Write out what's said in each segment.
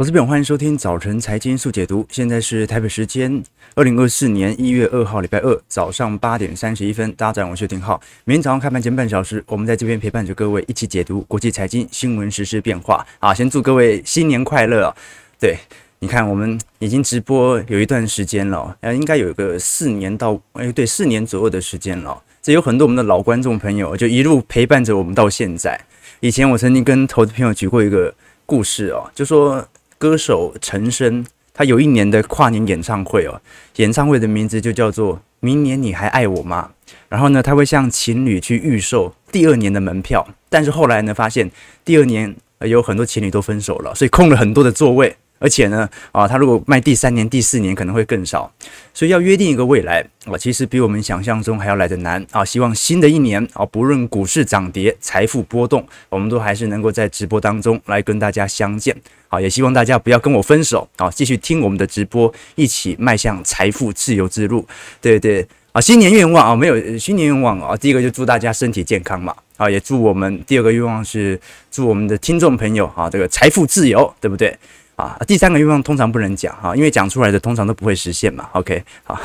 我是本，欢迎收听早晨财经速解读。现在是台北时间二零二四年一月二号礼拜二早上八点三十一分。大家早上好，我是廷浩。明天早上开盘前半小时，我们在这边陪伴着各位一起解读国际财经新闻、时事变化。啊，先祝各位新年快乐！对，你看，我们已经直播有一段时间了，呃，应该有个四年到哎，对，四年左右的时间了。这有很多我们的老观众朋友就一路陪伴着我们到现在。以前我曾经跟投资朋友举过一个故事哦，就说。歌手陈升，他有一年的跨年演唱会哦，演唱会的名字就叫做《明年你还爱我吗》。然后呢，他会向情侣去预售第二年的门票，但是后来呢，发现第二年有很多情侣都分手了，所以空了很多的座位。而且呢，啊，他如果卖第三年、第四年可能会更少，所以要约定一个未来啊，其实比我们想象中还要来得难啊。希望新的一年啊，不论股市涨跌、财富波动，我们都还是能够在直播当中来跟大家相见。好，也希望大家不要跟我分手啊，继续听我们的直播，一起迈向财富自由之路。对对啊，新年愿望啊，没有新年愿望啊，第一个就祝大家身体健康嘛啊，也祝我们第二个愿望是祝我们的听众朋友啊，这个财富自由，对不对？啊，第三个愿望通常不能讲哈，因为讲出来的通常都不会实现嘛。OK，好，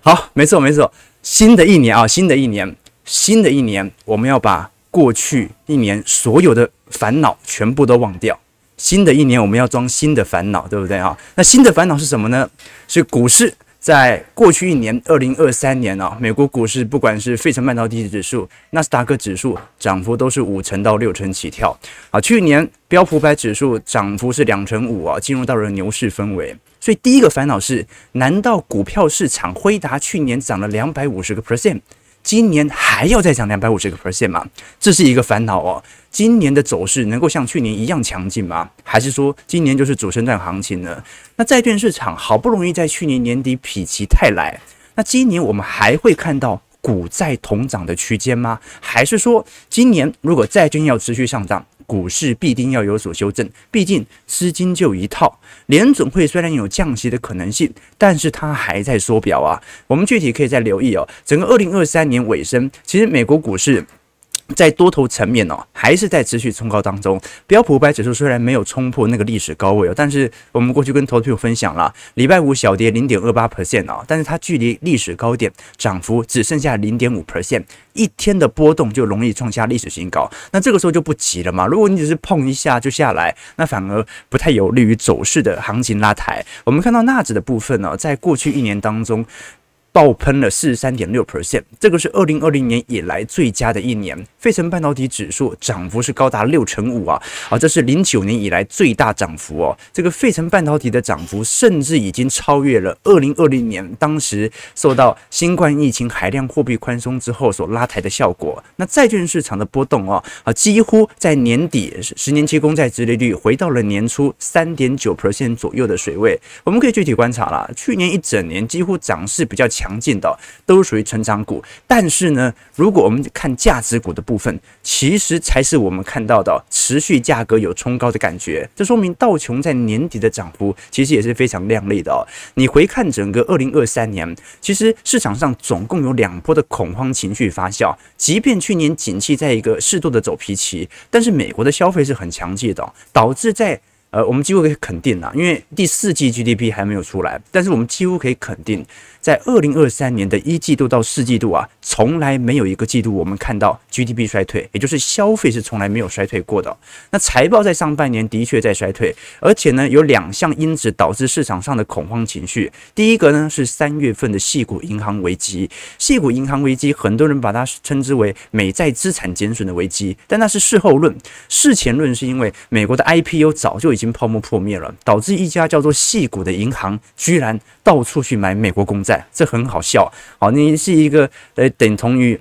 好，没错没错，新的一年啊，新的一年，新的一年，我们要把过去一年所有的烦恼全部都忘掉。新的一年，我们要装新的烦恼，对不对啊？那新的烦恼是什么呢？是股市。在过去一年，二零二三年啊，美国股市不管是费城半导体指数、纳斯达克指数，涨幅都是五成到六成起跳啊。去年标普百指数涨幅是两成五啊，进入到了牛市氛围。所以第一个烦恼是：难道股票市场辉达去年涨了两百五十个 percent？今年还要再涨两百五十个 percent 吗？这是一个烦恼哦。今年的走势能够像去年一样强劲吗？还是说今年就是主升段行情呢？那债券市场好不容易在去年年底否极泰来，那今年我们还会看到股债同涨的区间吗？还是说今年如果债券要持续上涨？股市必定要有所修正，毕竟资金就一套。联准会虽然有降息的可能性，但是它还在缩表啊。我们具体可以再留意哦。整个二零二三年尾声，其实美国股市。在多头层面哦，还是在持续冲高当中。标普五百指数虽然没有冲破那个历史高位哦，但是我们过去跟投资朋友分享了，礼拜五小跌零点二八 percent 哦，但是它距离历史高点涨幅只剩下零点五 percent，一天的波动就容易创下历史新高。那这个时候就不急了嘛，如果你只是碰一下就下来，那反而不太有利于走势的行情拉抬。我们看到纳指的部分呢，在过去一年当中。爆喷了四十三点六 percent，这个是二零二零年以来最佳的一年。费城半导体指数涨幅是高达六成五啊，啊，这是零九年以来最大涨幅哦。这个费城半导体的涨幅甚至已经超越了二零二零年当时受到新冠疫情海量货币宽松之后所拉抬的效果。那债券市场的波动哦，啊，几乎在年底十年期公债殖利率回到了年初三点九 percent 左右的水位。我们可以具体观察了，去年一整年几乎涨势比较强。强劲的都属于成长股，但是呢，如果我们看价值股的部分，其实才是我们看到的持续价格有冲高的感觉。这说明道琼在年底的涨幅其实也是非常亮丽的。你回看整个二零二三年，其实市场上总共有两波的恐慌情绪发酵。即便去年景气在一个适度的走皮期，但是美国的消费是很强劲的，导致在呃，我们几乎可以肯定了，因为第四季 GDP 还没有出来，但是我们几乎可以肯定。在二零二三年的一季度到四季度啊，从来没有一个季度我们看到 GDP 衰退，也就是消费是从来没有衰退过的。那财报在上半年的确在衰退，而且呢，有两项因子导致市场上的恐慌情绪。第一个呢是三月份的矽谷银行危机，矽谷银行危机很多人把它称之为美债资产减损的危机，但那是事后论，事前论是因为美国的 IPO 早就已经泡沫破灭了，导致一家叫做矽谷的银行居然到处去买美国公债。这很好笑，好，你是一个呃，等同于。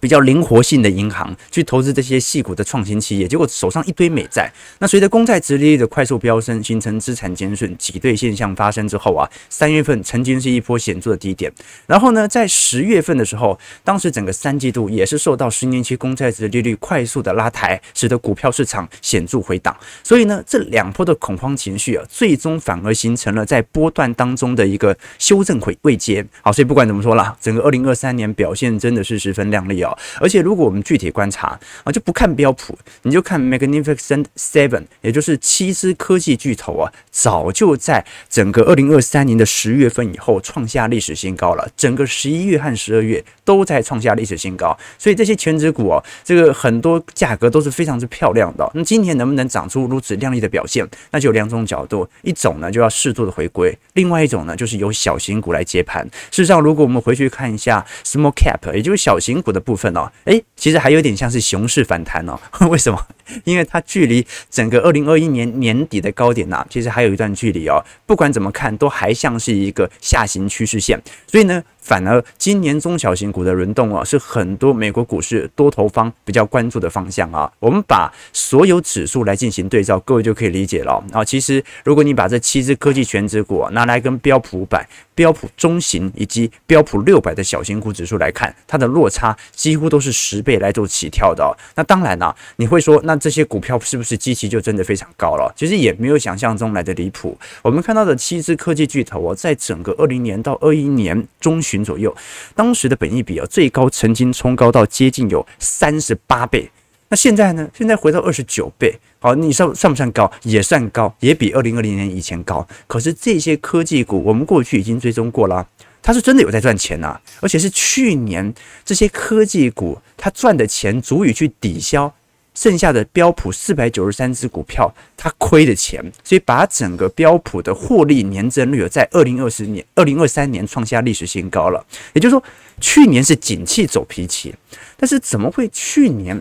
比较灵活性的银行去投资这些细股的创新企业，结果手上一堆美债。那随着公债殖利率的快速飙升，形成资产减损挤兑现象发生之后啊，三月份曾经是一波显著的低点。然后呢，在十月份的时候，当时整个三季度也是受到十年期公债殖利率快速的拉抬，使得股票市场显著回档。所以呢，这两波的恐慌情绪啊，最终反而形成了在波段当中的一个修正回位阶。好，所以不管怎么说啦，整个二零二三年表现真的是十分亮丽啊。哦。而且如果我们具体观察啊，就不看标普，你就看 Magnificent Seven，也就是七只科技巨头啊，早就在整个二零二三年的十月份以后创下历史新高了。整个十一月和十二月都在创下历史新高，所以这些权值股哦，这个很多价格都是非常之漂亮的。那今年能不能长出如此亮丽的表现？那就有两种角度，一种呢就要适度的回归，另外一种呢就是由小型股来接盘。事实上，如果我们回去看一下 small cap，也就是小型股的部分哦，诶，其实还有点像是熊市反弹哦。为什么？因为它距离整个二零二一年年底的高点呐，其实还有一段距离哦。不管怎么看，都还像是一个下行趋势线。所以呢，反而今年中小型股的轮动啊，是很多美国股市多头方比较关注的方向啊。我们把所有指数来进行对照，各位就可以理解了啊。其实，如果你把这七只科技全指股拿来跟标普五百、标普中型以及标普六百的小型股指数来看，它的落差几乎都是十倍来做起跳的。那当然啦，你会说，那这些股票是不是基期就真的非常高了？其实也没有想象中来的离谱。我们看到的七只科技巨头哦，在整个二零年到二一年中旬左右，当时的本益比啊，最高曾经冲高到接近有三十八倍。那现在呢？现在回到二十九倍。好，你算算不算高？也算高，也比二零二零年以前高。可是这些科技股，我们过去已经追踪过了，它是真的有在赚钱呐，而且是去年这些科技股它赚的钱足以去抵消。剩下的标普四百九十三只股票，它亏的钱，所以把整个标普的获利年增率在二零二四年、二零二三年创下历史新高了。也就是说，去年是景气走脾气，但是怎么会去年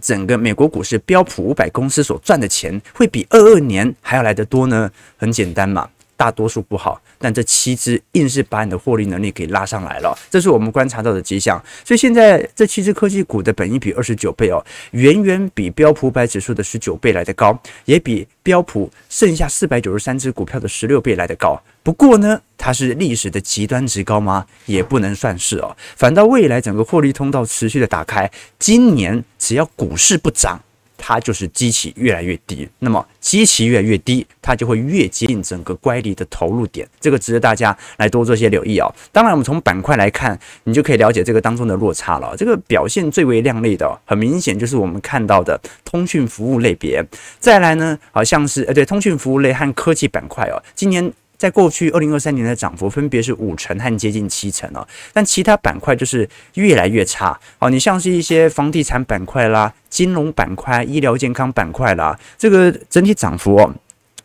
整个美国股市标普五百公司所赚的钱会比二二年还要来得多呢？很简单嘛。大多数不好，但这七只硬是把你的获利能力给拉上来了，这是我们观察到的迹象。所以现在这七只科技股的本益比二十九倍哦，远远比标普百指数的十九倍来得高，也比标普剩下四百九十三只股票的十六倍来得高。不过呢，它是历史的极端值高吗？也不能算是哦。反倒未来整个获利通道持续的打开，今年只要股市不涨。它就是基期越来越低，那么基期越来越低，它就会越接近整个乖离的投入点，这个值得大家来多做些留意哦。当然，我们从板块来看，你就可以了解这个当中的落差了。这个表现最为亮丽的，很明显就是我们看到的通讯服务类别。再来呢，好像是呃，对，通讯服务类和科技板块哦，今年。在过去二零二三年的涨幅分别是五成和接近七成哦，但其他板块就是越来越差哦。你像是一些房地产板块啦、金融板块、医疗健康板块啦，这个整体涨幅哦。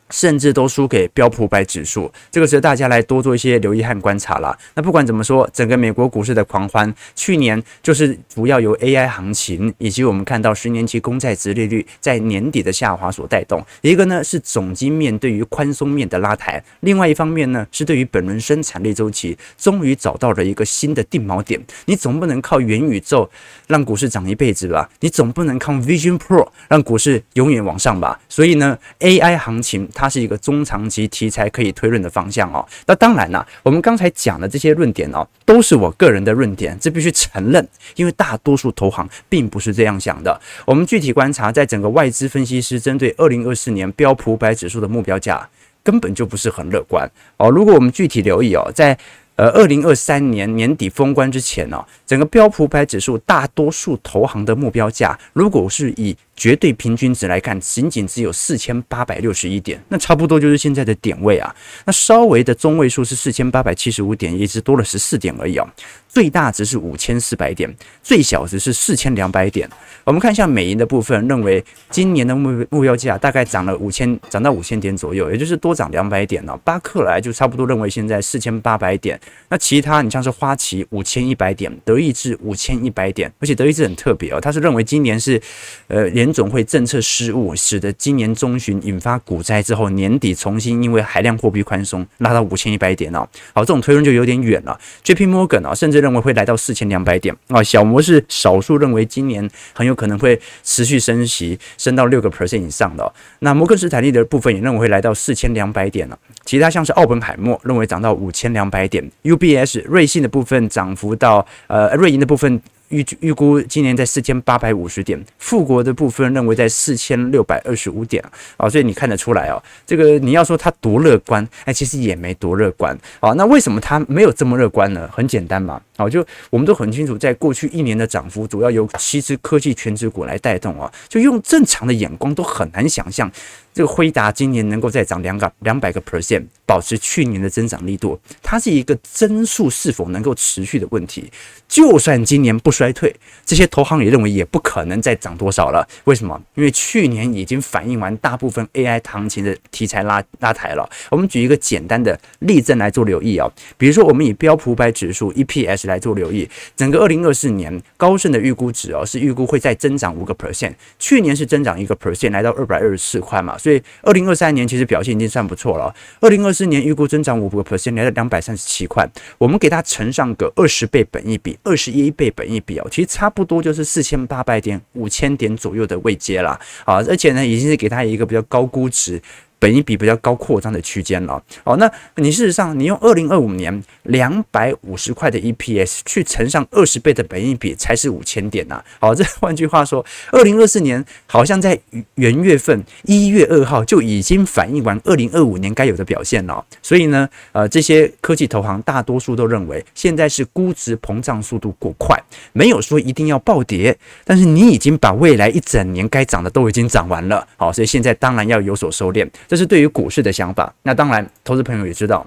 甚至都输给标普百指数，这个值得大家来多做一些留意和观察啦。那不管怎么说，整个美国股市的狂欢，去年就是主要由 AI 行情以及我们看到十年期公债殖利率在年底的下滑所带动。一个呢是总经面对于宽松面的拉抬，另外一方面呢是对于本轮生产力周期终于找到了一个新的定锚点。你总不能靠元宇宙让股市涨一辈子吧？你总不能靠 Vision Pro 让股市永远往上吧？所以呢，AI 行情。它是一个中长期题材可以推论的方向哦。那当然啦，我们刚才讲的这些论点哦，都是我个人的论点，这必须承认，因为大多数投行并不是这样想的。我们具体观察，在整个外资分析师针对二零二四年标普五百指数的目标价，根本就不是很乐观哦。如果我们具体留意哦，在呃二零二三年年底封关之前呢，整个标普五百指数大多数投行的目标价，如果是以绝对平均值来看，仅仅只有四千八百六十一点，那差不多就是现在的点位啊。那稍微的中位数是四千八百七十五点，也只多了十四点而已啊。最大值是五千四百点，最小值是四千两百点。我们看一下美银的部分，认为今年的目目标价大概涨了五千，涨到五千点左右，也就是多涨两百点了。巴克莱就差不多认为现在四千八百点。那其他你像是花旗五千一百点，德意志五千一百点，而且德意志很特别哦，他是认为今年是呃连。联总会政策失误，使得今年中旬引发股灾之后，年底重新因为海量货币宽松拉到五千一百点哦。好，这种推论就有点远了。JP Morgan 啊，甚至认为会来到四千两百点啊。小摩是少数认为今年很有可能会持续升息，升到六个 percent 以上的。那摩根士坦利的部分也认为会来到四千两百点了。其他像是奥本海默认为涨到五千两百点，UBS 瑞信的部分涨幅到呃瑞银的部分。预预估今年在四千八百五十点，富国的部分认为在四千六百二十五点啊，所以你看得出来哦，这个你要说它多乐观，哎，其实也没多乐观啊。那为什么它没有这么乐观呢？很简单嘛，好，就我们都很清楚，在过去一年的涨幅主要由七只科技权值股来带动啊，就用正常的眼光都很难想象。这个辉达今年能够再涨两个两百个 percent，保持去年的增长力度，它是一个增速是否能够持续的问题。就算今年不衰退，这些投行也认为也不可能再涨多少了。为什么？因为去年已经反映完大部分 AI 行情的题材拉拉抬了。我们举一个简单的例证来做留意啊，比如说我们以标普百指数 EPS 来做留意，整个二零二四年高盛的预估值哦是预估会再增长五个 percent，去年是增长一个 percent，来到二百二十四块嘛。所以，二零二三年其实表现已经算不错了。二零二四年预估增长五个 percent，来到两百三十七块。我们给它乘上个二十倍本一比，二十一倍本一比哦，其实差不多就是四千八百点、五千点左右的位阶啦啊。而且呢，已经是给它一个比较高估值。本益比比较高扩张的区间了，哦，那你事实上你用二零二五年两百五十块的 EPS 去乘上二十倍的本益比，才是五千点呐。好，这换句话说，二零二四年好像在元月份一月二号就已经反映完二零二五年该有的表现了。所以呢，呃，这些科技投行大多数都认为现在是估值膨胀速度过快，没有说一定要暴跌，但是你已经把未来一整年该涨的都已经涨完了。好，所以现在当然要有所收敛。这是对于股市的想法。那当然，投资朋友也知道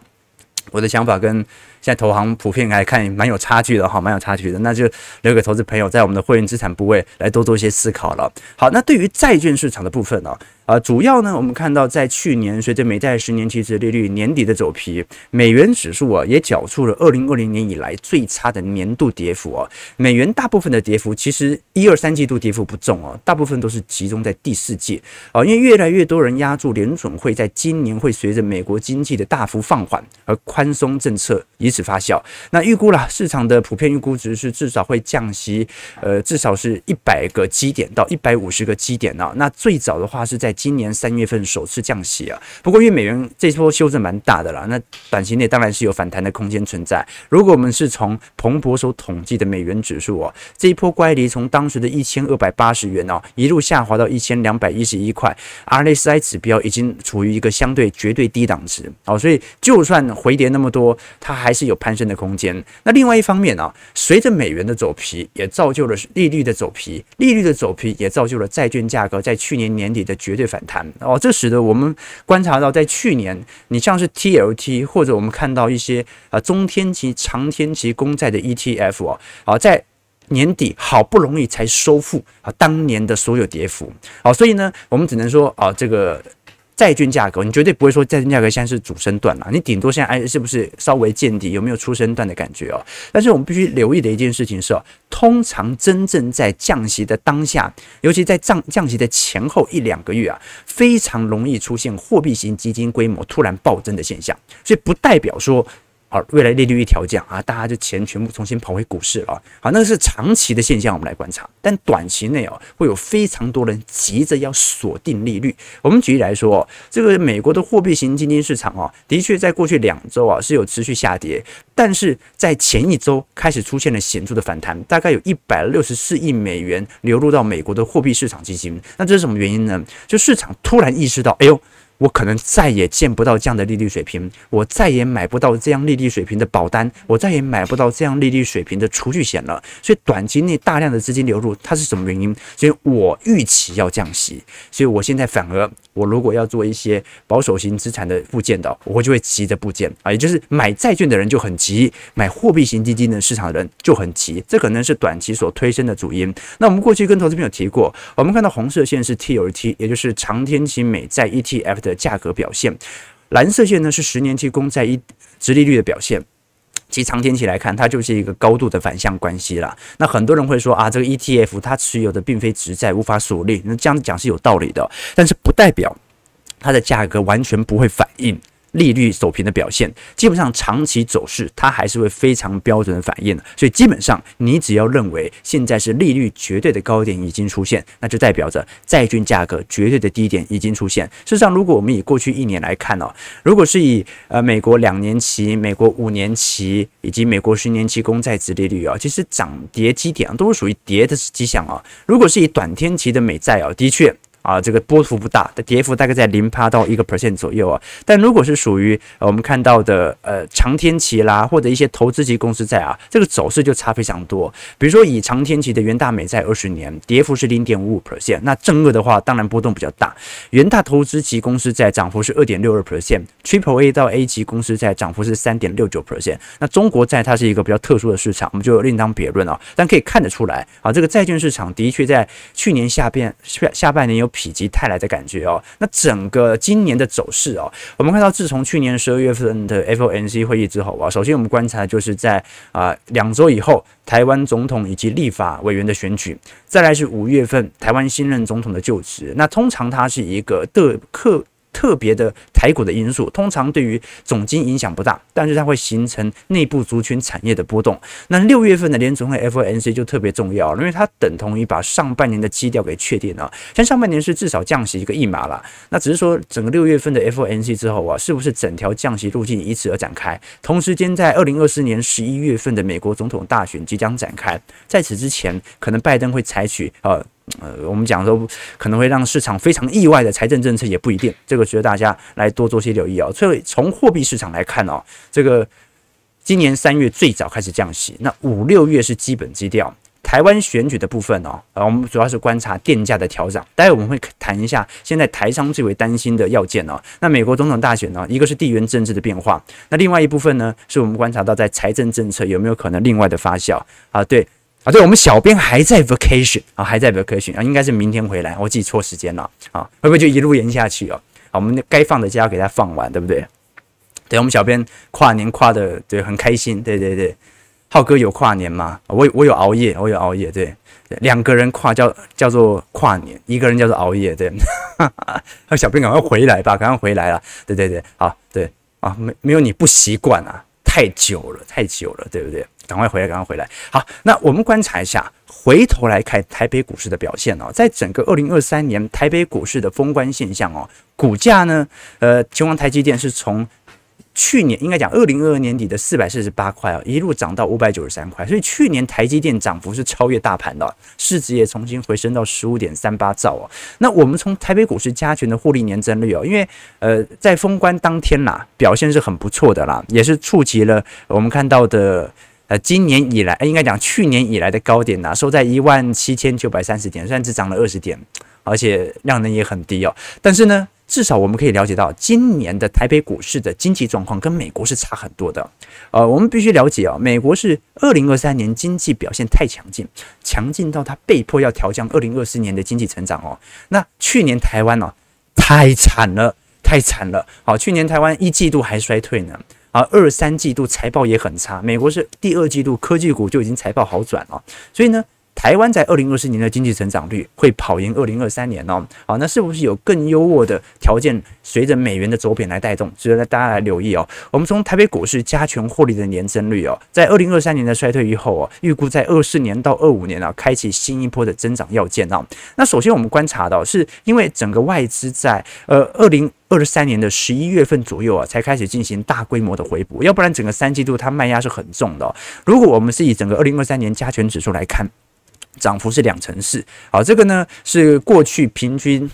我的想法跟现在投行普遍来看蛮有差距的哈，蛮有差距的。那就留给投资朋友在我们的会员资产部位来多做一些思考了。好，那对于债券市场的部分呢？啊，主要呢，我们看到在去年随着美债十年期殖利率年底的走皮，美元指数啊也缴出了二零二零年以来最差的年度跌幅啊。美元大部分的跌幅其实一二三季度跌幅不重哦，大部分都是集中在第四季啊，因为越来越多人押注联准会在今年会随着美国经济的大幅放缓而宽松政策以此发酵。那预估啦，市场的普遍预估值是至少会降息，呃，至少是一百个基点到一百五十个基点啊。那最早的话是在今年三月份首次降息啊，不过因为美元这波修正蛮大的啦，那短期内当然是有反弹的空间存在。如果我们是从彭博所统计的美元指数哦，这一波乖离从当时的一千二百八十元哦，一路下滑到一千两百一十一块，RSI 指标已经处于一个相对绝对低档值哦，所以就算回跌那么多，它还是是有攀升的空间。那另外一方面啊，随着美元的走皮，也造就了利率的走皮，利率的走皮也造就了债券价格在去年年底的绝对。反弹哦，这使得我们观察到，在去年，你像是 TLT 或者我们看到一些啊中天期、长天期公债的 ETF 哦，啊在年底好不容易才收复啊当年的所有跌幅，好，所以呢，我们只能说啊这个。债券价格，你绝对不会说债券价格现在是主升段了，你顶多现在哎是不是稍微见底，有没有出升段的感觉哦？但是我们必须留意的一件事情是，通常真正在降息的当下，尤其在降降息的前后一两个月啊，非常容易出现货币型基金规模突然暴增的现象，所以不代表说。好，未来利率一调降啊，大家就钱全部重新跑回股市了。好，那是长期的现象，我们来观察。但短期内哦，会有非常多人急着要锁定利率。我们举例来说，这个美国的货币型基金市场哦，的确在过去两周啊是有持续下跌，但是在前一周开始出现了显著的反弹，大概有一百六十四亿美元流入到美国的货币市场基金。那这是什么原因呢？就市场突然意识到，哎呦。我可能再也见不到这样的利率水平，我再也买不到这样利率水平的保单，我再也买不到这样利率水平的储蓄险了。所以短期内大量的资金流入，它是什么原因？所以我预期要降息，所以我现在反而，我如果要做一些保守型资产的部件的，我就会急着部件啊，也就是买债券的人就很急，买货币型基金的市场的人就很急，这可能是短期所推升的主因。那我们过去跟投资朋友提过，我们看到红色线是 TLT，也就是长天期美债 ETF 的。的价格表现，蓝色线呢是十年期公债一殖利率的表现。其实长天期来看，它就是一个高度的反向关系啦。那很多人会说啊，这个 ETF 它持有的并非直债，无法锁利。那这样讲是有道理的，但是不代表它的价格完全不会反应利率走平的表现，基本上长期走势它还是会非常标准的反应的。所以基本上你只要认为现在是利率绝对的高点已经出现，那就代表着债券价格绝对的低点已经出现。事实上，如果我们以过去一年来看哦，如果是以呃美国两年期、美国五年期以及美国十年期公债殖利率啊，其实涨跌基点都是属于跌的迹象啊。如果是以短天期的美债啊，的确。啊，这个波幅不大，的跌幅大概在零趴到一个 percent 左右啊。但如果是属于我们看到的呃长天期啦，或者一些投资级公司债啊，这个走势就差非常多。比如说以长天期的元大美债二十年，跌幅是零点五五 percent，那正二的话当然波动比较大。元大投资级公司债涨幅是二点六二 percent，Triple A 到 A 级公司债涨幅是三点六九 percent。那中国债它是一个比较特殊的市场，我们就另当别论啊。但可以看得出来啊，这个债券市场的确在去年下边下下半年有。否极泰来的感觉哦，那整个今年的走势哦，我们看到自从去年十二月份的 FOMC 会议之后啊，首先我们观察就是在啊两周以后，台湾总统以及立法委员的选举，再来是五月份台湾新任总统的就职，那通常它是一个的客。特别的台股的因素，通常对于总经影响不大，但是它会形成内部族群产业的波动。那六月份的联准会 FOMC 就特别重要，因为它等同于把上半年的基调给确定了。像上半年是至少降息一个一码了，那只是说整个六月份的 FOMC 之后啊，是不是整条降息路径以此而展开？同时间在二零二四年十一月份的美国总统大选即将展开，在此之前，可能拜登会采取呃。呃，我们讲说可能会让市场非常意外的财政政策也不一定，这个值得大家来多做些留意哦。所以从货币市场来看哦，这个今年三月最早开始降息，那五六月是基本基调。台湾选举的部分哦，呃，我们主要是观察电价的调整。待会我们会谈一下现在台商最为担心的要件哦。那美国总统大选呢，一个是地缘政治的变化，那另外一部分呢，是我们观察到在财政政策有没有可能另外的发酵啊？对。啊，对，我们小编还在 vacation 啊，还在 vacation 啊，应该是明天回来，我记错时间了啊，会不会就一路延下去哦？啊，我们该放的假给他放完，对不对？对，我们小编跨年跨的对很开心，对对对，浩哥有跨年吗？我我有熬夜，我有熬夜，对，两个人跨叫叫做跨年，一个人叫做熬夜，对，哈哈，小编赶快回来吧，赶快回来了，对对对，好，对啊，没没有你不习惯啊，太久了，太久了，对不对？赶快回来，赶快回来。好，那我们观察一下，回头来看台北股市的表现哦，在整个二零二三年台北股市的封关现象哦，股价呢，呃，其中台积电是从去年应该讲二零二二年底的四百四十八块哦，一路涨到五百九十三块，所以去年台积电涨幅是超越大盘的，市值也重新回升到十五点三八兆哦。那我们从台北股市加权的获利年增率哦，因为呃在封关当天啦，表现是很不错的啦，也是触及了我们看到的。呃，今年以来，应该讲去年以来的高点呐、啊，收在一万七千九百三十点，虽然只涨了二十点，而且量能也很低哦。但是呢，至少我们可以了解到，今年的台北股市的经济状况跟美国是差很多的。呃，我们必须了解哦，美国是二零二三年经济表现太强劲，强劲到它被迫要调降二零二四年的经济成长哦。那去年台湾哦，太惨了，太惨了。好，去年台湾一季度还衰退呢。而二三季度财报也很差，美国是第二季度科技股就已经财报好转了，所以呢，台湾在二零二四年的经济成长率会跑赢二零二三年哦。好，那是不是有更优渥的条件随着美元的走贬来带动？值得大家来留意哦。我们从台北股市加权获利的年增率哦，在二零二三年的衰退以后哦，预估在二四年到二五年啊，开启新一波的增长要件哦。那首先我们观察到，是因为整个外资在呃二零。二三年的十一月份左右啊，才开始进行大规模的回补，要不然整个三季度它卖压是很重的哦。如果我们是以整个二零二三年加权指数来看，涨幅是两成四，好，这个呢是过去平均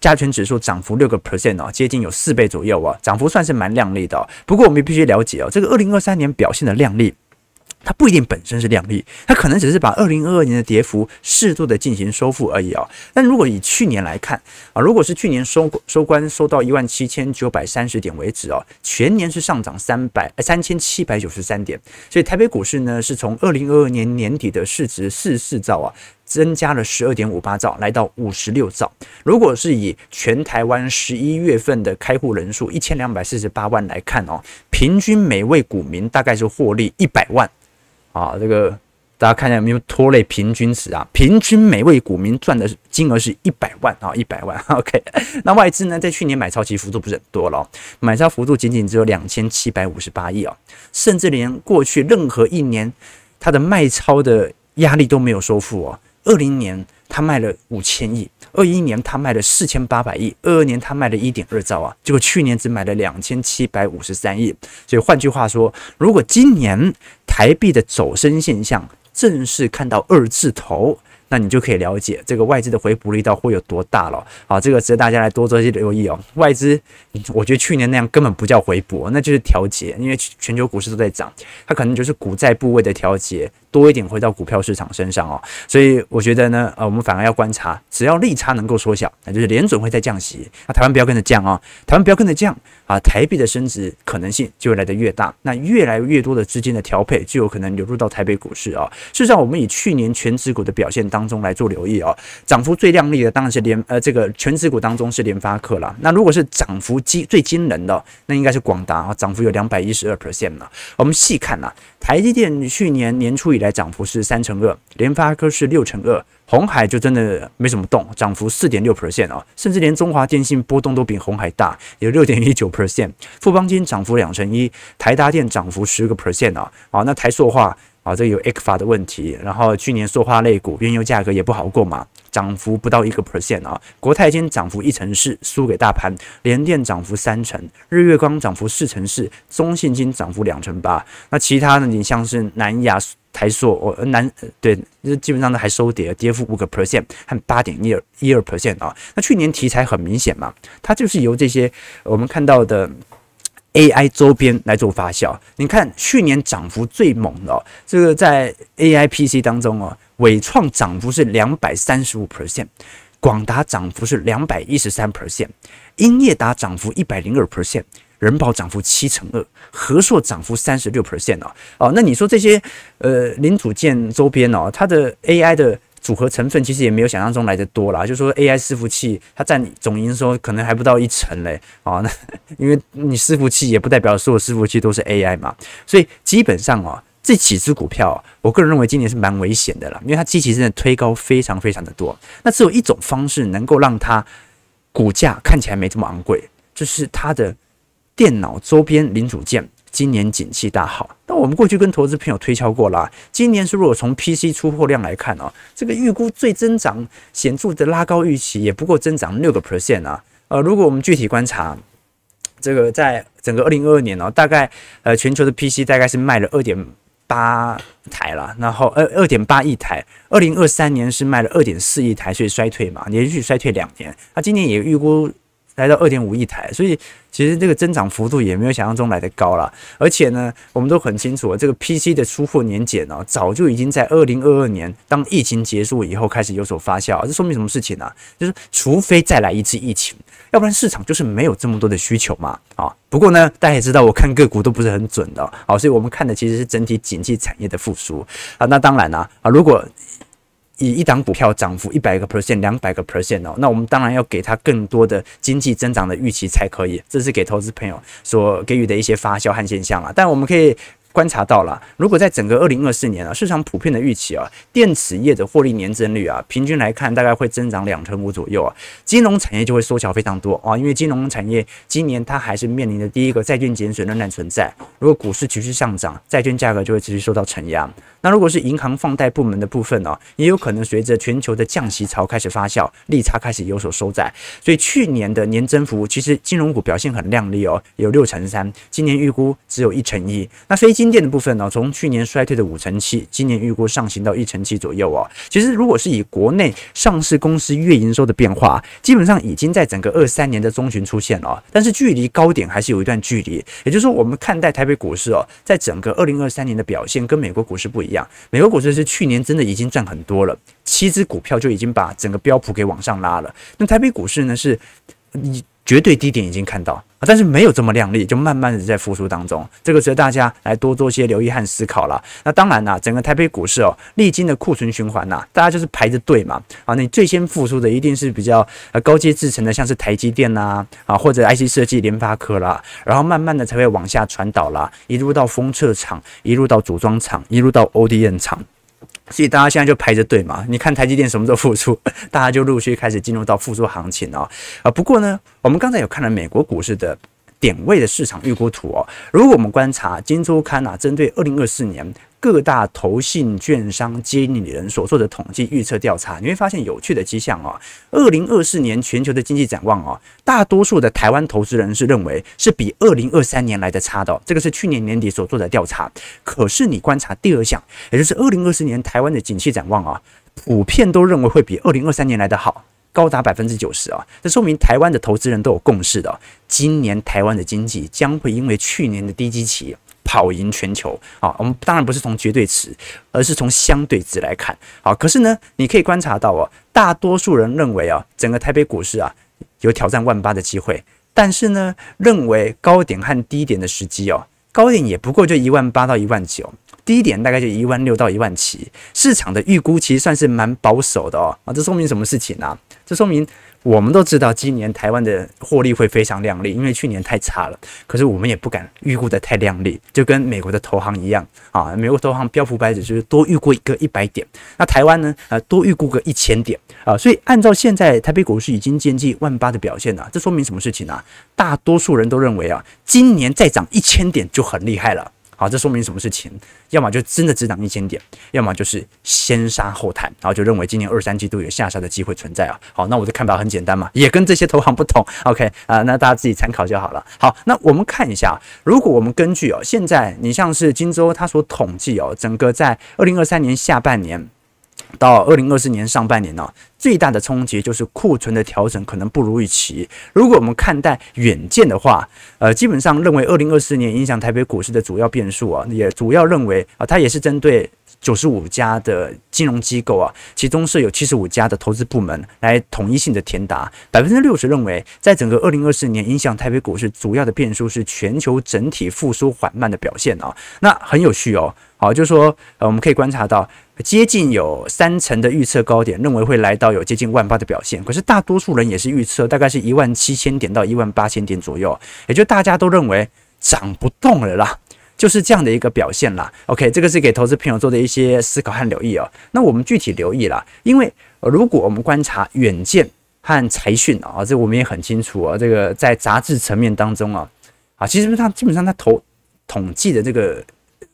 加权指数涨幅六个 percent 哦，接近有四倍左右啊，涨幅算是蛮亮丽的哦。不过我们必须了解哦，这个二零二三年表现的亮丽。它不一定本身是亮丽，它可能只是把二零二二年的跌幅适度的进行收复而已啊。但如果以去年来看啊，如果是去年收收官收到一万七千九百三十点为止哦，全年是上涨三百三千七百九十三点，所以台北股市呢是从二零二二年年底的市值四十四兆啊，增加了十二点五八兆，来到五十六兆。如果是以全台湾十一月份的开户人数一千两百四十八万来看哦，平均每位股民大概是获利一百万。啊，这个大家看一下有没有拖累平均值啊？平均每位股民赚的金额是一百万啊，一百万。OK，那外资呢，在去年买超其实幅度不是很多了，买超幅度仅仅只有两千七百五十八亿啊，甚至连过去任何一年它的卖超的压力都没有收复哦。二零年它卖了五千亿，二一年它卖了四千八百亿，二二年它卖了一点二兆啊，结果去年只买了两千七百五十三亿。所以换句话说，如果今年台币的走升现象，正式看到二字头，那你就可以了解这个外资的回补力道会有多大了。好，这个值得大家来多做一些留意哦。外资，我觉得去年那样根本不叫回补，那就是调节，因为全球股市都在涨，它可能就是股债部位的调节。多一点回到股票市场身上哦，所以我觉得呢，呃，我们反而要观察，只要利差能够缩小，那就是联准会再降息，那台湾不要跟着降哦，台湾不要跟着降啊，台币的升值可能性就会来得越大，那越来越多的资金的调配就有可能流入到台北股市哦。事实上，我们以去年权值股的表现当中来做留意哦，涨幅最亮丽的当然是联呃这个权值股当中是联发科了，那如果是涨幅最最惊人的，那应该是广达啊，涨幅有两百一十二 percent 了。我们细看呐，台积电去年年初以来涨幅是三成二，联发科是六成二，红海就真的没什么动，涨幅四点六 percent 啊，甚至连中华电信波动都比红海大，有六点一九 percent，富邦金涨幅两成一，台达电涨幅十个 percent 啊，啊，那台塑化啊，这有 ECFA 的问题，然后去年塑化类股原油价格也不好过嘛。涨幅不到一个 percent 啊，国泰金涨幅一成四，输给大盘；联电涨幅三成，日月光涨幅四成四，中信金涨幅两成八。那其他的你像是南亚、台塑，哦，南对，基本上都还收跌，跌幅五个 percent 和八点一二一二 percent 啊。那去年题材很明显嘛，它就是由这些我们看到的 AI 周边来做发酵。你看去年涨幅最猛的哦，这个在 AI PC 当中哦。纬创涨幅是两百三十五 percent，广达涨幅是两百一十三 percent，英业达涨幅一百零二 percent，人保涨幅七成二，和硕涨幅三十六 percent 哦哦，那你说这些呃零组件周边哦，它的 AI 的组合成分其实也没有想象中来得多啦，就是说 AI 伺服器它占总营收可能还不到一成嘞哦，那 因为你伺服器也不代表所有伺服器都是 AI 嘛，所以基本上哦。这几只股票，我个人认为今年是蛮危险的了，因为它基期真的推高非常非常的多。那只有一种方式能够让它股价看起来没这么昂贵，就是它的电脑周边零组件今年景气大好。那我们过去跟投资朋友推敲过了，今年是如果从 PC 出货量来看哦，这个预估最增长显著的拉高预期也不过增长六个 percent 啊。呃，如果我们具体观察。这个在整个二零二二年哦，大概呃全球的 PC 大概是卖了二点八台了，然后二二点八亿台。二零二三年是卖了二点四亿台，所以衰退嘛，连续衰退两年。那今年也预估来到二点五亿台，所以其实这个增长幅度也没有想象中来得高了。而且呢，我们都很清楚，这个 PC 的出货年减哦，早就已经在二零二二年当疫情结束以后开始有所发酵。这说明什么事情呢？就是除非再来一次疫情。要不然市场就是没有这么多的需求嘛，啊，不过呢，大家也知道，我看个股都不是很准的，好，所以我们看的其实是整体景气产业的复苏啊。那当然啦，啊，如果以一档股票涨幅一百个 percent、两百个 percent 哦，那我们当然要给它更多的经济增长的预期才可以，这是给投资朋友所给予的一些发酵和现象啊。但我们可以。观察到了，如果在整个二零二四年啊，市场普遍的预期啊，电池业的获利年增率啊，平均来看大概会增长两成五左右啊，金融产业就会缩小非常多啊，因为金融产业今年它还是面临的第一个债券减损仍然存在，如果股市持续上涨，债券价格就会持续受到承压。那如果是银行放贷部门的部分呢，也有可能随着全球的降息潮开始发酵，利差开始有所收窄。所以去年的年增幅其实金融股表现很亮丽哦，有六成三，今年预估只有一成一。那非金店的部分呢，从去年衰退的五成七，今年预估上行到一成七左右哦。其实如果是以国内上市公司月营收的变化，基本上已经在整个二三年的中旬出现了，但是距离高点还是有一段距离。也就是说，我们看待台北股市哦，在整个二零二三年的表现跟美国股市不。一样，美国股市是去年真的已经赚很多了，七只股票就已经把整个标普给往上拉了。那台北股市呢，是你绝对低点已经看到，但是没有这么亮丽，就慢慢的在复苏当中。这个值得大家来多做些留意和思考了。那当然啦，整个台北股市哦，历经的库存循环呐，大家就是排着队嘛。啊，你最先复苏的一定是比较呃高阶制成的，像是台积电呐，啊或者 IC 设计联发科啦，然后慢慢的才会往下传导啦，一路到封测厂，一路到组装厂，一路到 ODM 厂。所以大家现在就排着队嘛，你看台积电什么时候复苏，大家就陆续开始进入到复苏行情啊。啊，不过呢，我们刚才有看了美国股市的点位的市场预估图哦。如果我们观察《金周刊》啊，针对二零二四年。各大投信券商经理人所做的统计预测调查，你会发现有趣的迹象哦。二零二四年全球的经济展望哦，大多数的台湾投资人是认为是比二零二三年来的差的哦。这个是去年年底所做的调查。可是你观察第二项，也就是二零二四年台湾的景气展望啊，普遍都认为会比二零二三年来的好，高达百分之九十啊。这说明台湾的投资人都有共识的，今年台湾的经济将会因为去年的低基期。跑赢全球啊！我们当然不是从绝对值，而是从相对值来看。好，可是呢，你可以观察到哦，大多数人认为啊，整个台北股市啊有挑战万八的机会，但是呢，认为高点和低点的时机哦，高点也不过就一万八到一万九，低点大概就一万六到一万七。市场的预估其实算是蛮保守的哦。啊，这说明什么事情呢？这说明。我们都知道，今年台湾的获利会非常亮丽，因为去年太差了。可是我们也不敢预估的太亮丽，就跟美国的投行一样啊。美国投行标普百指就是多预估一个一百点，那台湾呢？呃，多预估个一千点啊。所以按照现在台北股市已经接近万八的表现呢，这说明什么事情呢？大多数人都认为啊，今年再涨一千点就很厉害了。好，这说明什么事情？要么就真的只涨一千点，要么就是先杀后弹，然后就认为今年二三季度有下杀的机会存在啊。好，那我的看法很简单嘛，也跟这些投行不同。OK 啊、那大家自己参考就好了。好，那我们看一下，如果我们根据哦，现在你像是金州他所统计哦，整个在二零二三年下半年。到二零二四年上半年呢、最大的冲击就是库存的调整可能不如预期。如果我们看待远见的话，呃，基本上认为二零二四年影响台北股市的主要变数啊，也主要认为啊，它也是针对九十五家的金融机构啊，其中设有七十五家的投资部门来统一性的填答。百分之六十认为，在整个二零二四年影响台北股市主要的变数是全球整体复苏缓慢的表现啊。那很有趣哦，好，就是说呃，我们可以观察到。接近有三成的预测高点认为会来到有接近万八的表现，可是大多数人也是预测大概是一万七千点到一万八千点左右，也就大家都认为涨不动了啦，就是这样的一个表现啦。OK，这个是给投资朋友做的一些思考和留意哦。那我们具体留意啦，因为如果我们观察远见和财讯啊，这我们也很清楚啊，这个在杂志层面当中啊，啊，其实它基本上它投统计的这个。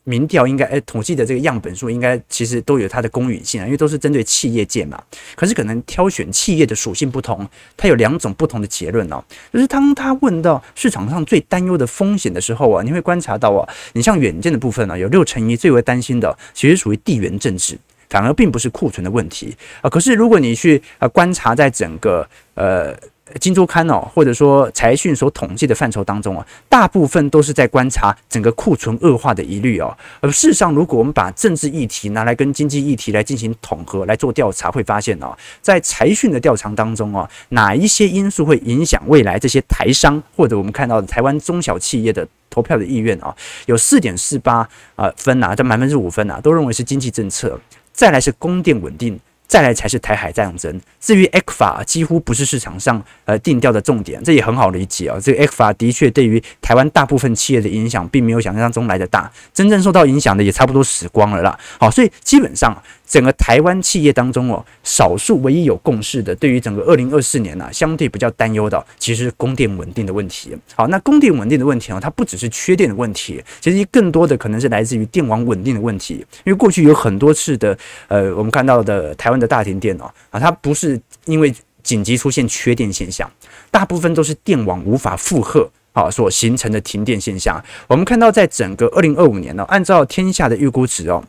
民调应该，诶，统计的这个样本数应该其实都有它的公允性啊，因为都是针对企业界嘛。可是可能挑选企业的属性不同，它有两种不同的结论哦。就是当他问到市场上最担忧的风险的时候啊，你会观察到啊，你像远见的部分呢，有六成一最为担心的，其实属于地缘政治，反而并不是库存的问题啊。可是如果你去呃观察在整个呃。金周刊哦，或者说财讯所统计的范畴当中啊，大部分都是在观察整个库存恶化的疑虑哦。而事实上，如果我们把政治议题拿来跟经济议题来进行统合来做调查，会发现哦，在财讯的调查当中哦，哪一些因素会影响未来这些台商或者我们看到的台湾中小企业的投票的意愿啊？有四点四八啊分呐，这满分之五分呐，都认为是经济政策，再来是供电稳定。再来才是台海战争。至于 ECFA 几乎不是市场上呃定调的重点，这也很好理解啊。这个 ECFA 的确对于台湾大部分企业的影响，并没有想象中来的大。真正受到影响的也差不多死光了啦。好，所以基本上整个台湾企业当中哦，少数唯一有共识的，对于整个二零二四年呢，相对比较担忧的，其实是供电稳定的问题。好，那供电稳定的问题哦，它不只是缺电的问题，其实更多的可能是来自于电网稳定的问题。因为过去有很多次的呃，我们看到的台湾。的大停电哦啊，它不是因为紧急出现缺电现象，大部分都是电网无法负荷啊所形成的停电现象。我们看到，在整个二零二五年呢，按照天下的预估值哦，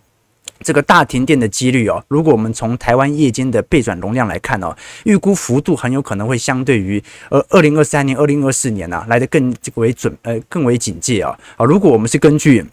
这个大停电的几率哦，如果我们从台湾夜间的备转容量来看哦，预估幅度很有可能会相对于呃二零二三年、二零二四年呐来得更为准呃更为警戒啊啊，如果我们是根据。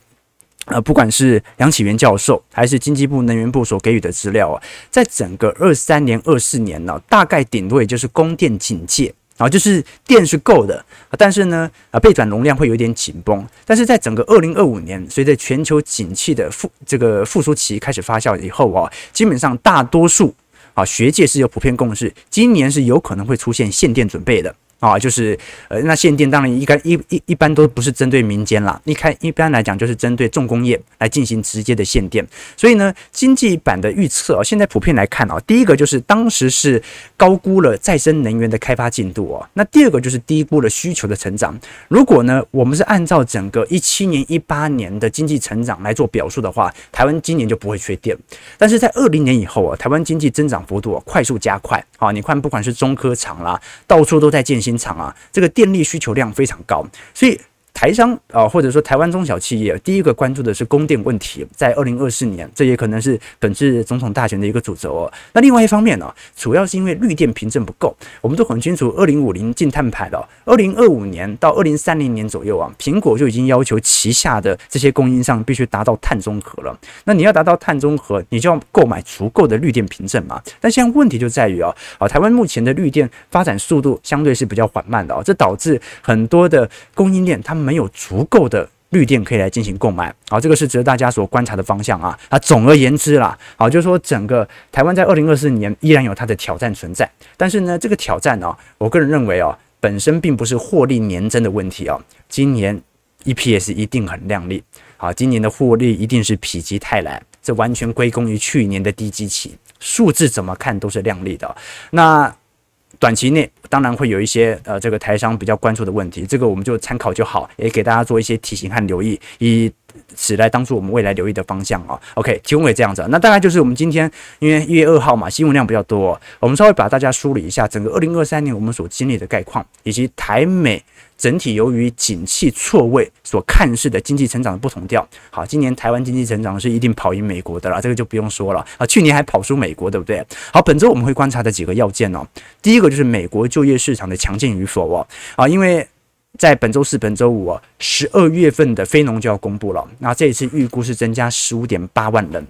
呃，不管是杨启源教授还是经济部能源部所给予的资料啊，在整个二三年、二四年呢，大概顶多也就是供电警戒啊，就是电是够的，但是呢，啊备转容量会有点紧绷。但是在整个二零二五年，随着全球景气的复这个复苏期开始发酵以后啊，基本上大多数啊学界是有普遍共识，今年是有可能会出现限电准备的。啊，就是呃，那限电当然一般一一一般都不是针对民间啦，一开一般来讲就是针对重工业来进行直接的限电。所以呢，经济版的预测啊，现在普遍来看啊，第一个就是当时是高估了再生能源的开发进度哦，那第二个就是低估了需求的成长。如果呢，我们是按照整个一七年、一八年的经济成长来做表述的话，台湾今年就不会缺电。但是在二零年以后啊，台湾经济增长幅度啊快速加快啊，你看不管是中科厂啦，到处都在建新。厂啊，这个电力需求量非常高，所以。台商啊，或者说台湾中小企业，第一个关注的是供电问题，在二零二四年，这也可能是本次总统大选的一个主轴哦。那另外一方面呢，主要是因为绿电凭证不够，我们都很清楚，二零五零净碳排了，二零二五年到二零三零年左右啊，苹果就已经要求旗下的这些供应商必须达到碳中和了。那你要达到碳中和，你就要购买足够的绿电凭证嘛。但现在问题就在于啊，啊，台湾目前的绿电发展速度相对是比较缓慢的啊，这导致很多的供应链他们。没有足够的绿电可以来进行购买，好，这个是值得大家所观察的方向啊啊。总而言之啦，好，就是说整个台湾在二零二四年依然有它的挑战存在，但是呢，这个挑战呢，我个人认为哦，本身并不是获利年增的问题哦。今年 EPS 一定很亮丽，好，今年的获利一定是否极泰来，这完全归功于去年的低基期，数字怎么看都是亮丽的。那。短期内当然会有一些呃，这个台商比较关注的问题，这个我们就参考就好，也给大家做一些提醒和留意，以此来当做我们未来留意的方向啊。OK，提供给这样子，那大概就是我们今天因为一月二号嘛，新闻量比较多，我们稍微把大家梳理一下整个二零二三年我们所经历的概况，以及台美。整体由于景气错位所看似的经济成长的不同调，好，今年台湾经济成长是一定跑赢美国的了，这个就不用说了。啊，去年还跑输美国，对不对？好，本周我们会观察的几个要件哦，第一个就是美国就业市场的强劲与否哦，啊，因为在本周四、本周五啊，十二月份的非农就要公布了，那这一次预估是增加十五点八万人，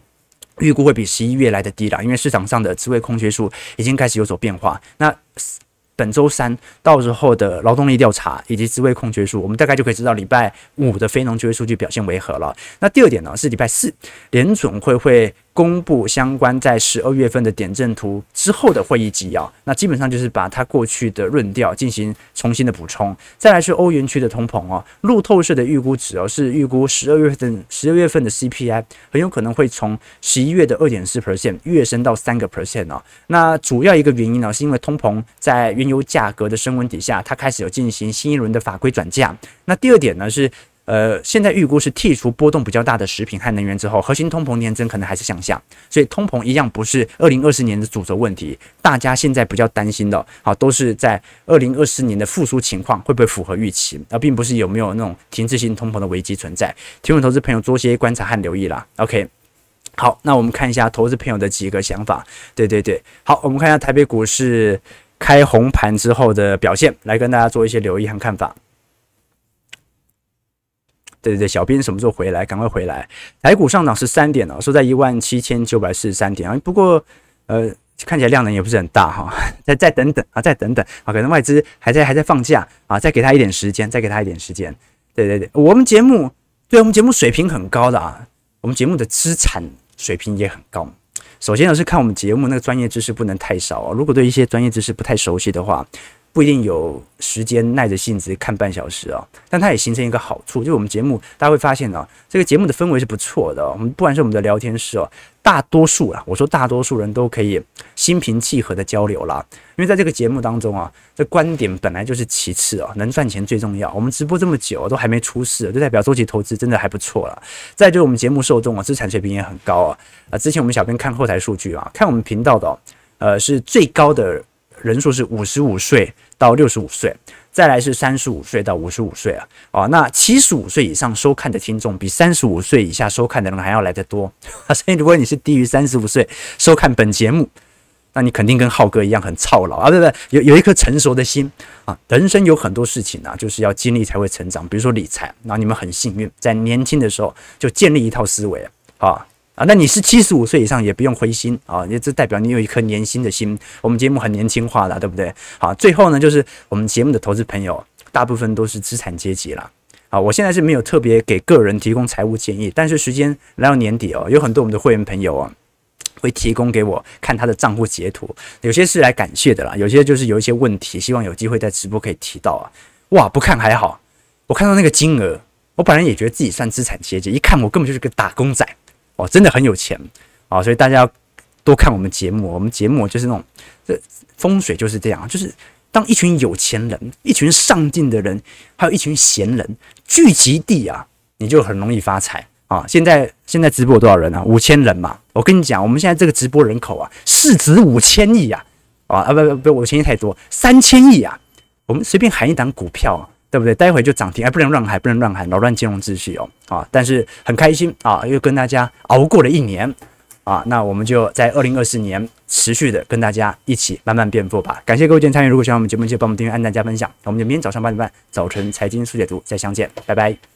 预估会比十一月来的低了，因为市场上的职位空缺数已经开始有所变化，那。本周三到时候的劳动力调查以及职位空缺数，我们大概就可以知道礼拜五的非农就业数据表现为何了。那第二点呢，是礼拜四联准会会。公布相关在十二月份的点阵图之后的会议纪要，那基本上就是把它过去的论调进行重新的补充。再来是欧元区的通膨哦，路透社的预估值哦是预估十二月份十二月份的 CPI 很有可能会从十一月的二点四 percent 跃升到三个 percent 哦。那主要一个原因呢，是因为通膨在原油价格的升温底下，它开始有进行新一轮的法规转嫁。那第二点呢是。呃，现在预估是剔除波动比较大的食品和能源之后，核心通膨年增可能还是向下，所以通膨一样不是二零二四年的主轴问题。大家现在比较担心的，好，都是在二零二四年的复苏情况会不会符合预期，而并不是有没有那种停滞性通膨的危机存在。提问投资朋友多些观察和留意啦。OK，好，那我们看一下投资朋友的几个想法。对对对，好，我们看一下台北股市开红盘之后的表现，来跟大家做一些留意和看法。对对对，小编什么时候回来？赶快回来！台股上涨十三点哦，收在一万七千九百四十三点啊。不过，呃，看起来量能也不是很大哈。再再等等啊，再等等啊，可能外资还在还在放假啊，再给他一点时间，再给他一点时间。对对对，我们节目对我们节目水平很高的啊，我们节目的资产水平也很高。首先呢是看我们节目那个专业知识不能太少啊，如果对一些专业知识不太熟悉的话。不一定有时间耐着性子看半小时啊，但它也形成一个好处，就是我们节目大家会发现啊，这个节目的氛围是不错的。我们不管是我们的聊天室哦，大多数啊，我说大多数人都可以心平气和的交流啦。因为在这个节目当中啊，这观点本来就是其次啊，能赚钱最重要。我们直播这么久都还没出事，就代表周期投资真的还不错了。再就是我们节目受众啊，资产水平也很高啊。啊，之前我们小编看后台数据啊，看我们频道的，呃，是最高的。人数是五十五岁到六十五岁，再来是三十五岁到五十五岁啊，哦，那七十五岁以上收看的听众比三十五岁以下收看的人还要来得多，所以如果你是低于三十五岁收看本节目，那你肯定跟浩哥一样很操劳啊，对不对？有有一颗成熟的心啊，人生有很多事情啊，就是要经历才会成长，比如说理财，那你们很幸运在年轻的时候就建立一套思维啊。啊，那你是七十五岁以上也不用灰心啊，也这代表你有一颗年轻的心。我们节目很年轻化的，对不对？好，最后呢，就是我们节目的投资朋友大部分都是资产阶级了。啊，我现在是没有特别给个人提供财务建议，但是时间来到年底哦，有很多我们的会员朋友啊，会提供给我看他的账户截图，有些是来感谢的啦，有些就是有一些问题，希望有机会在直播可以提到啊。哇，不看还好，我看到那个金额，我本来也觉得自己算资产阶级，一看我根本就是个打工仔，哦，真的很有钱啊！所以大家要多看我们节目，我们节目就是那种这风水就是这样，就是当一群有钱人、一群上进的人，还有一群闲人聚集地啊，你就很容易发财。啊，现在现在直播有多少人啊？五千人嘛。我跟你讲，我们现在这个直播人口啊，市值五千亿啊！啊啊不不不，五千亿太多，三千亿啊！我们随便喊一档股票啊，对不对？待会就涨停，哎，不能乱喊，不能乱喊，扰乱金融秩序哦。啊，但是很开心啊，又跟大家熬过了一年啊，那我们就在二零二四年持续的跟大家一起慢慢变富吧。感谢各位今天参与，如果喜欢我们节目，记得帮我们订阅、按赞、加分享。我们就明天早上八点半，早晨财经速解读再相见，拜拜。